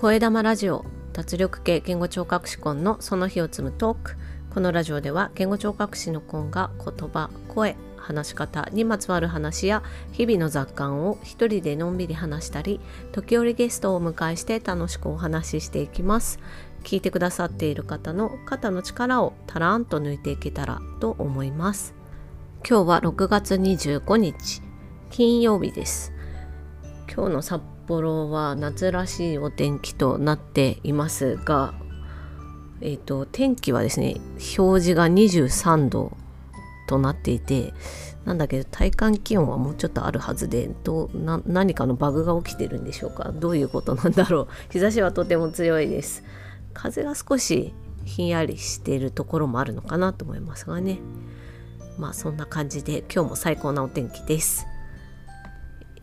声玉ラジオ脱力系言語聴覚士コンのその日を積むトーク。このラジオでは言語聴覚士のコンが言葉声話し方にまつわる話や日々の雑感を一人でのんびり話したり時折ゲストをお迎えして楽しくお話ししていきます。聞いてくださっている方の肩の力をたらんと抜いていけたらと思います。今日は6月25日金曜日です。今日の札幌は夏らしいお天気となっていますがえーと、天気はですね表示が23度となっていてなんだけど体感気温はもうちょっとあるはずでどな何かのバグが起きてるんでしょうか？どういうことなんだろう？日差しはとても強いです。風が少しひんやりしているところもあるのかなと思いますがね。まあそんな感じで今日も最高なお天気です、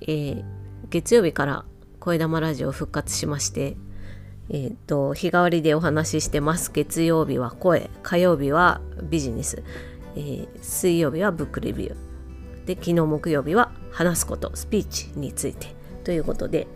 えー、月曜日から声玉ラジオ復活しましてえーと、日替わりでお話ししてます。月曜日は声火曜日はビジネス、えー、水曜日はブックレビュー。で昨日木曜日は話すことスピーチについて。ということで、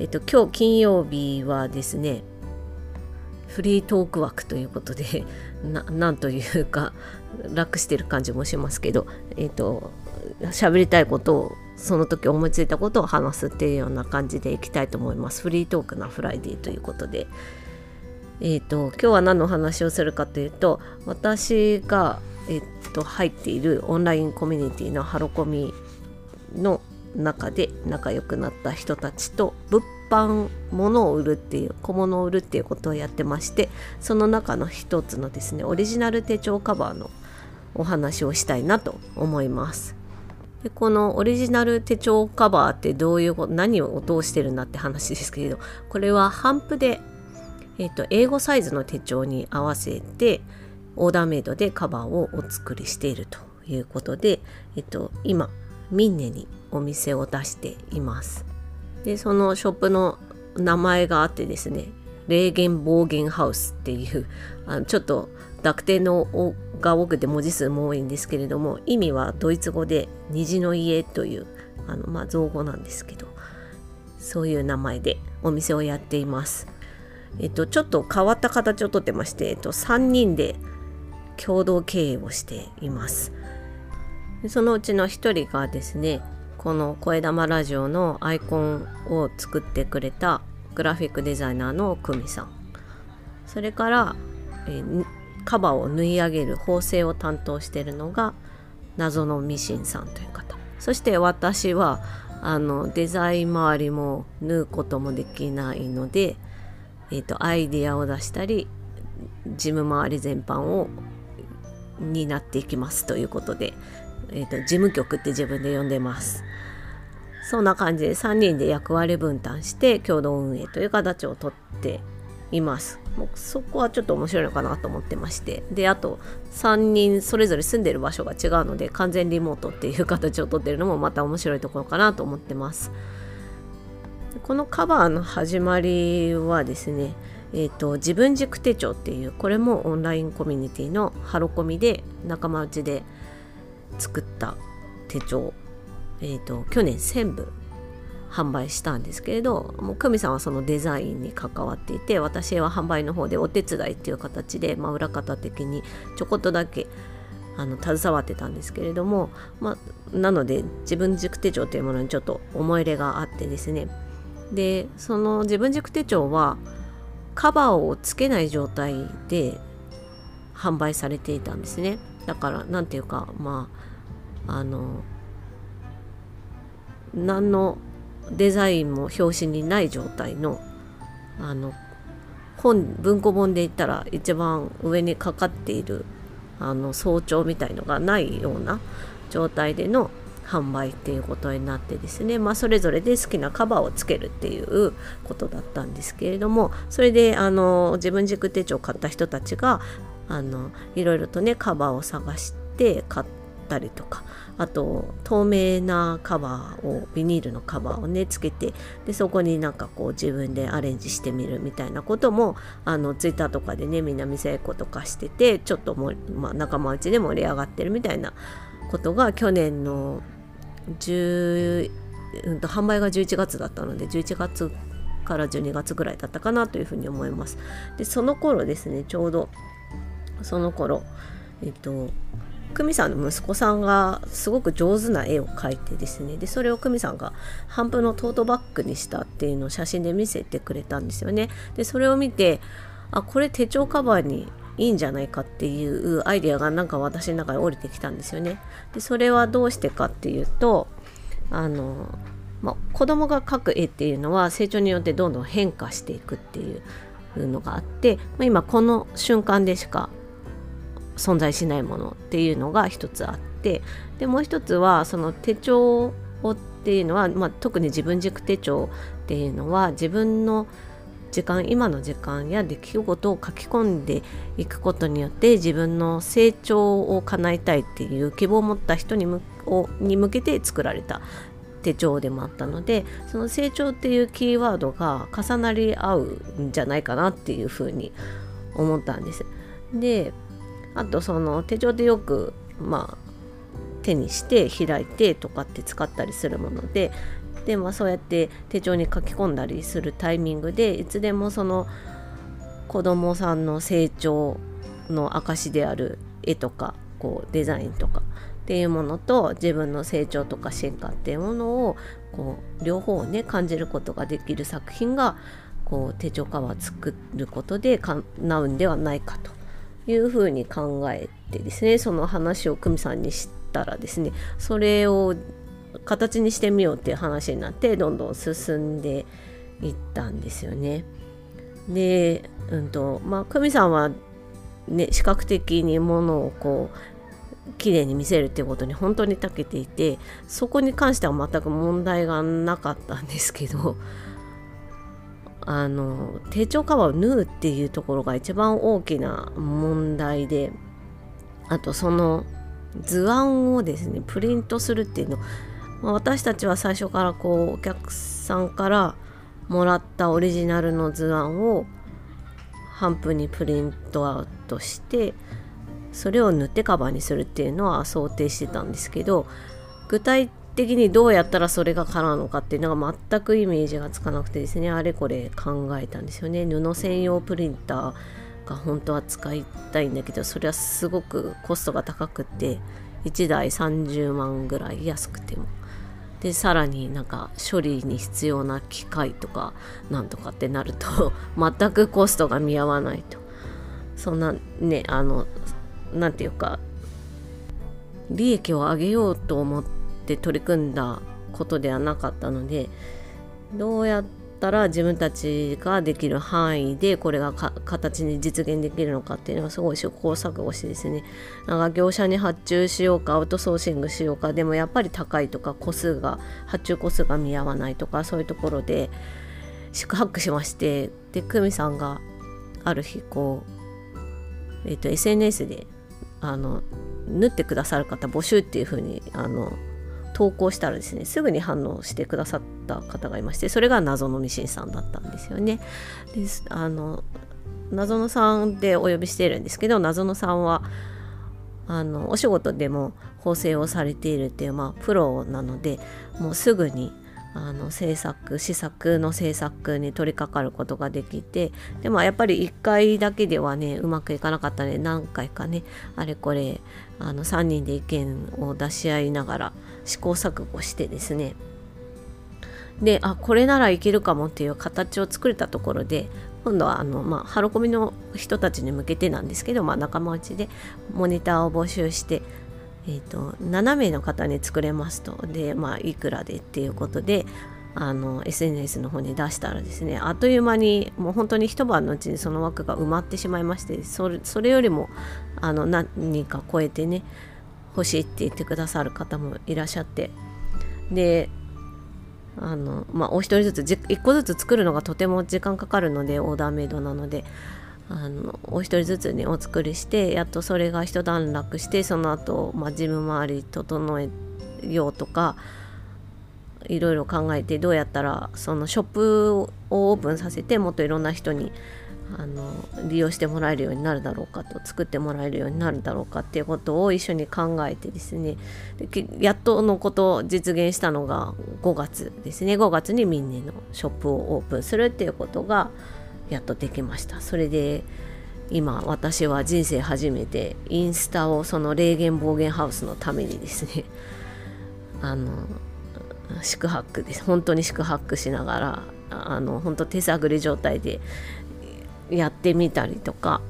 えーと、今日金曜日はですねフリートーク枠ということで なんというか楽してる感じもしますけどえっ、と喋りたいことをその時思いついたことを話すっていうような感じでいきたいと思います。フリートークなフライデーということで。えーと、今日は何の話をするかというと私が、えーと、入っているオンラインコミュニティのハロコミの中で仲良くなった人たちと物販物を売るっていう小物を売るっていうことをやってましてその中の一つのですねオリジナル手帳カバーのお話をしたいなと思います。でこのオリジナル手帳カバーってどういうこと何を通してるんだって話ですけれどこれはハンプで、えーと、英語サイズの手帳に合わせてオーダーメイドでカバーをお作りしているということで、え、ー、と、今ミンネにお店を出しています。でそのショップの名前があってですね霊言暴言ハウスっていうあのちょっと濁点のが多くて文字数も多いんですけれども意味はドイツ語で虹の家というあの、まあ、造語なんですけどそういう名前でお店をやっています。えっと、ちょっと変わった形をとってまして、えっと、3人で共同経営をしています。そのうちの1人がですねこの声玉ラジオのアイコンを作ってくれたグラフィックデザイナーの久美さんそれから、えー、カバーを縫い上げる縫製を担当してるのが謎のミシンさんという方そして私はあのデザイン周りも縫うこともできないので、えーと、アイディアを出したり事務周り全般をになっていきますということで、えーと事務局って自分で呼んでます。そんな感じで3人で役割分担して共同運営という形をとっています。もうそこはちょっと面白いのかなと思ってまして。であと3人それぞれ住んでる場所が違うので完全リモートっていう形をとってるのもまた面白いところかなと思ってます。このカバーの始まりはですねえーと、自分軸手帳っていうこれもオンラインコミュニティのハロコミで仲間内で作った手帳、えーと去年1000部販売したんですけれどもう久美さんはそのデザインに関わっていて私は販売の方でお手伝いっていう形で、まあ、裏方的にちょこっとだけあの携わってたんですけれども、まあ、なので自分軸手帳というものにちょっと思い入れがあってですね。でその自分軸手帳はカバーをつけない状態で販売されていたんですね。だから何ていうかまああの何のデザインも表紙にない状態のあの本文庫本で言ったら一番上にかかっているあの早朝みたいのがないような状態での販売っていうことになってですね、まあ、それぞれで好きなカバーをつけるっていうことだったんですけれどもそれであの自分軸手帳を買った人たちがあのいろいろとねカバーを探して買ってたりとかあと透明なカバーをビニールのカバーをねつけてでそこになんかこう自分でアレンジしてみるみたいなこともあのツイッターとかでねみんな見せ合いことかしててちょっとも、まあ、仲間内で盛り上がってるみたいなことが去年の10、うん、と販売が11月だったので11月から12月ぐらいだったかなというふうに思います。でその頃ですねちょうどその頃えっと久美さんの息子さんがすごく上手な絵を描いてですねでそれを久美さんが半分のトートバッグにしたっていうのを写真で見せてくれたんですよね。でそれを見てあこれ手帳カバーにいいんじゃないかっていうアイデアがなんか私の中に降りてきたんですよね。でそれはどうしてかっていうとあの、まあ、子供が描く絵っていうのは成長によってどんどん変化していくっていうのがあって、まあ、今この瞬間でしか存在しないものっていうのが一つあってでもう一つはその手帳をっていうのは、まあ、特に自分軸手帳っていうのは自分の時間今の時間や出来事を書き込んでいくことによって自分の成長を叶えたいっていう希望を持った人に向に向けて作られた手帳でもあったのでその成長っていうキーワードが重なり合うんじゃないかなっていうふうに思ったんです。であとその手帳でよくまあ手にして開いてとかって使ったりするものでで、まあ、そうやって手帳に書き込んだりするタイミングでいつでもその子供さんの成長の証である絵とかこうデザインとかっていうものと自分の成長とか進化っていうものをこう両方をね感じることができる作品がこう手帳カバー作ることで叶うんではないかと。いうふうに考えてですねその話を久美さんにしたらですねそれを形にしてみようっていう話になってどんどん進んでいったんですよね。で、うんとまあ、久美さんは、ね、視覚的にものをこう綺麗に見せるっていうことに本当に長けていてそこに関しては全く問題がなかったんですけどあの手帳カバーを縫うっていうところが一番大きな問題であとその図案をですねプリントするっていうのまあ、私たちは最初からこうお客さんからもらったオリジナルの図案を半分にプリントアウトしてそれを塗ってカバーにするっていうのは想定してたんですけど具体的にどうやったらそれが叶うのかっていうのが全くイメージがつかなくてですねあれこれ考えたんですよね。布専用プリンターが本当は使いたいんだけどそれはすごくコストが高くて1台30万ぐらい安くても。でさらになんか処理に必要な機械とかなんとかってなると 全くコストが見合わないと。そんなねあの何て言うか利益を上げようと思って取り組んだことではなかったのでどうやったら自分たちができる範囲でこれが形に実現できるのかっていうのはすごい試行錯誤してですね。なんか業者に発注しようかアウトソーシングしようかでもやっぱり高いとか個数が発注個数が見合わないとかそういうところで宿泊しましてで久美さんがある日こう、えーと、SNS であの縫ってくださる方募集っていう風にあの投稿したらですねすぐに反応してくださった方がいましてそれが謎のミシンさんだったんですよね。であの謎のさんでお呼びしているんですけど謎のさんはあのお仕事でも縫製をされているっていう、まあ、プロなのでもうすぐにあの制作試作の制作に取り掛かることができてでもやっぱり1回だけではねうまくいかなかったね何回かねあれこれあの3人で意見を出し合いながら試行錯誤してですね。であこれならいけるかもっていう形を作れたところで今度はあの、まあ、ハロコミの人たちに向けてなんですけど、まあ、仲間内でモニターを募集してえーと、7名の方に作れますと。で、まあ、いくらでっていうことであの SNS の方に出したらですねあっという間にもう本当に一晩のうちにその枠が埋まってしまいましてそれそれよりもあの何人か超えてね欲しいって言ってくださる方もいらっしゃって。であのまあお一人ずつ1個ずつ作るのがとても時間かかるのでオーダーメイドなので。あのお一人ずつにお作りしてやっとそれが一段落してその後、まあ自分周り整えようとかいろいろ考えてどうやったらそのショップをオープンさせてもっといろんな人にあの利用してもらえるようになるだろうかと作ってもらえるようになるだろうかっていうことを一緒に考えてですね。やっとのことを実現したのが5月ですね。5月にミンネのショップをオープンするっていうことがやっとできました。それで今私は人生初めてインスタをその霊言暴言ハウスのためにですね あの宿泊です。本当に宿泊しながらあの本当手探り状態でやってみたりとか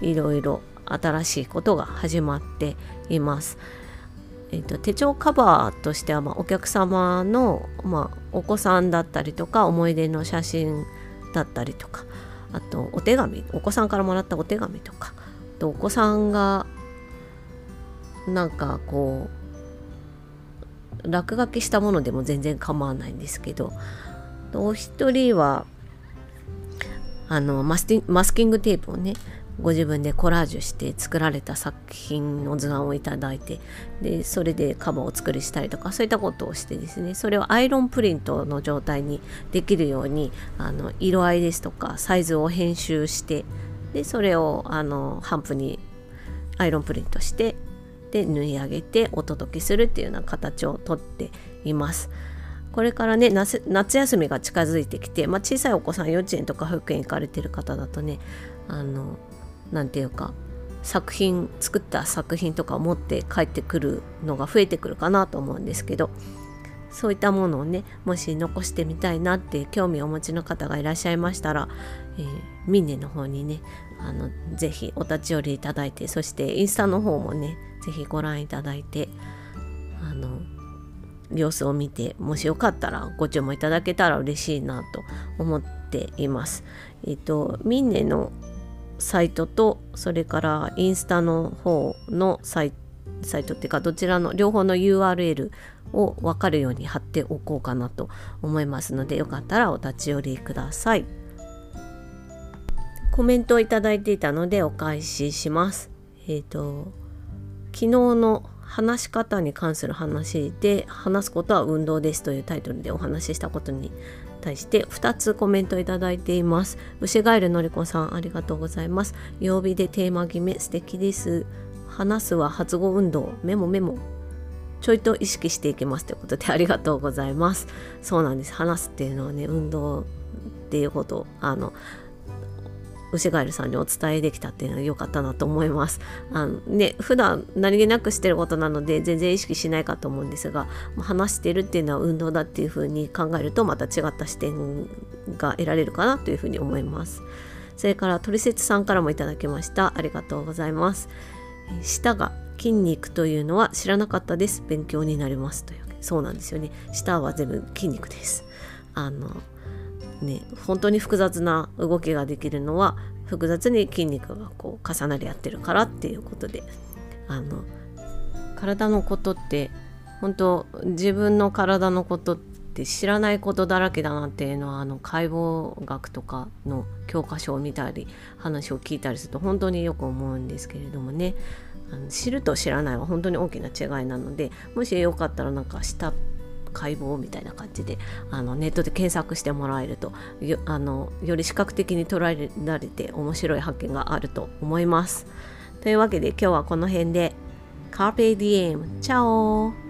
いろいろ新しいことが始まっています。えーと、手帳カバーとしては、まあ、お客様の、まあ、お子さんだったりとか思い出の写真だったりとかあとお手紙お子さんからもらったお手紙とかとお子さんがなんかこう落書きしたものでも全然構わないんですけどお一人はあのマスマスキングテープをねご自分でコラージュして作られた作品の図案をいただいてでそれでカバーを作りしたりとかそういったことをしてですねそれをアイロンプリントの状態にできるようにあの色合いですとかサイズを編集してでそれをあのハンプにアイロンプリントしてで縫い上げてお届けするっていうような形をとっています。これからね夏休みが近づいてきて、まあ、小さいお子さん幼稚園とか保育園行かれてる方だとねあの何て言うか作品作った作品とかを持って帰ってくるのが増えてくるかなと思うんですけどそういったものをねもし残してみたいなって興味をお持ちの方がいらっしゃいましたら、えー、ミネの方にねあのぜひお立ち寄りいただいてそしてインスタの方もねぜひご覧いただいてあの様子を見てもしよかったらご注文いただけたら嬉しいなと思っています。えっとミンネのサイトとそれからインスタの方のサイサイトっていうかどちらの両方の URL を分かるように貼っておこうかなと思いますのでよかったらお立ち寄りください。コメントをいただいていたのでお返しします。えっ、と昨日の話し方に関する話で話すことは運動ですというタイトルでお話ししたことに対して2つコメントいただいています。牛ガエルのりこさんありがとうございます。曜日でテーマ決め素敵です。話すは発語運動メモメモちょいと意識していきますということでありがとうございます。そうなんです。話すっていうのはね運動っていうことあの牛ガエルさんにお伝えできたっていうのは良かったなと思います。あのね、普段何気なくしてることなので全然意識しないかと思うんですが話してるっていうのは運動だっていうふうに考えるとまた違った視点が得られるかなというふうに思います。それからトリセツさんからもいただきました。ありがとうございます。舌が筋肉というのは知らなかったです。勉強になりますという。そうなんですよね。舌は全部筋肉です。あのね本当に複雑な動きができるのは複雑に筋肉がこう重なり合ってるからっていうことであの体のことって本当自分の体のことって知らないことだらけだなっていうのはあの解剖学とかの教科書を見たり話を聞いたりすると本当によく思うんですけれどもね。あの知ると知らないは本当に大きな違いなのでもしよかったらなんか下解剖みたいな感じであのネットで検索してもらえるとよあのより視覚的に捉えられて面白い発見があると思います。というわけで今日はこの辺で Carpe Diem! チャオ